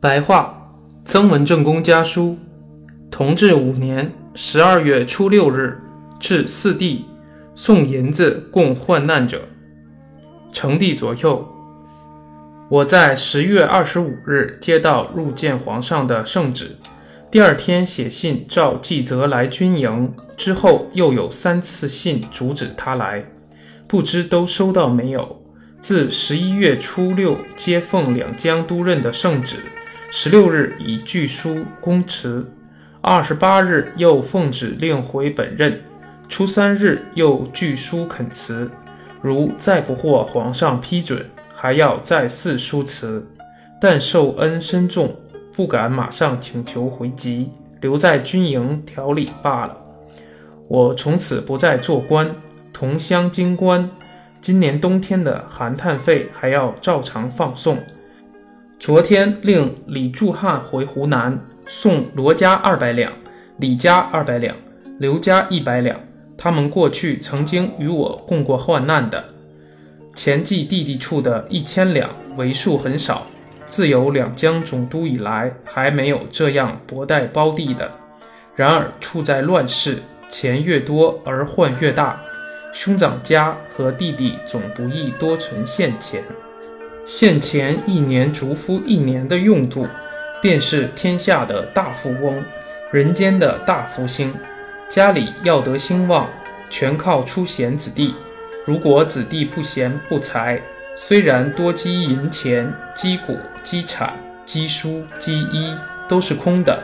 白话，曾文正公家书，同治五年十二月初六日，至四弟，送银子供患难者。成帝左右，我在十月二十五日接到入见皇上的圣旨，第二天写信召纪泽来军营，之后又有三次信阻止他来，不知都收到没有。自十一月初六接奉两江都任的圣旨。十六日以具书公辞，二十八日又奉旨令回本任，初三日又具书恳辞。如再不获皇上批准，还要再四书辞。但受恩深重，不敢马上请求回籍，留在军营调理罢了。我从此不再做官，同乡京官，今年冬天的寒炭费还要照常放送。昨天令李柱汉回湖南，送罗家二百两，李家二百两，刘家一百两。他们过去曾经与我共过患难的。前继弟弟处的一千两为数很少，自有两江总督以来，还没有这样薄待胞弟的。然而处在乱世，钱越多而患越大，兄长家和弟弟总不易多存现钱。现前一年足敷一年的用度，便是天下的大富翁，人间的大福星。家里要得兴旺，全靠出贤子弟。如果子弟不贤不才，虽然多积银钱、积谷、积产、积书、积衣，都是空的。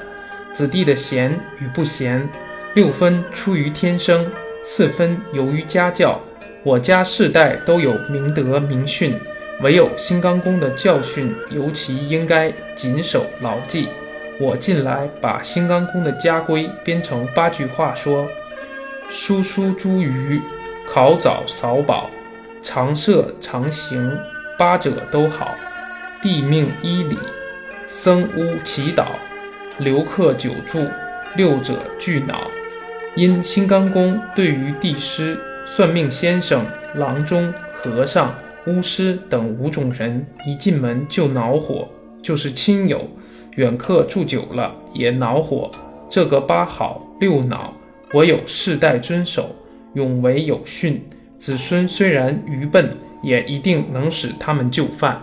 子弟的贤与不贤，六分出于天生，四分由于家教。我家世代都有明德明训。唯有新刚公的教训，尤其应该谨守牢记。我近来把新刚公的家规编成八句话，说：书书诛鱼，考早扫宝，常设常行，八者都好。地命依礼，僧屋祈祷，留客久住，六者俱恼。因新刚公对于帝师、算命先生、郎中、和尚。巫师等五种人一进门就恼火，就是亲友、远客住久了也恼火。这个八好六恼，我有世代遵守，永为有训。子孙虽然愚笨，也一定能使他们就范。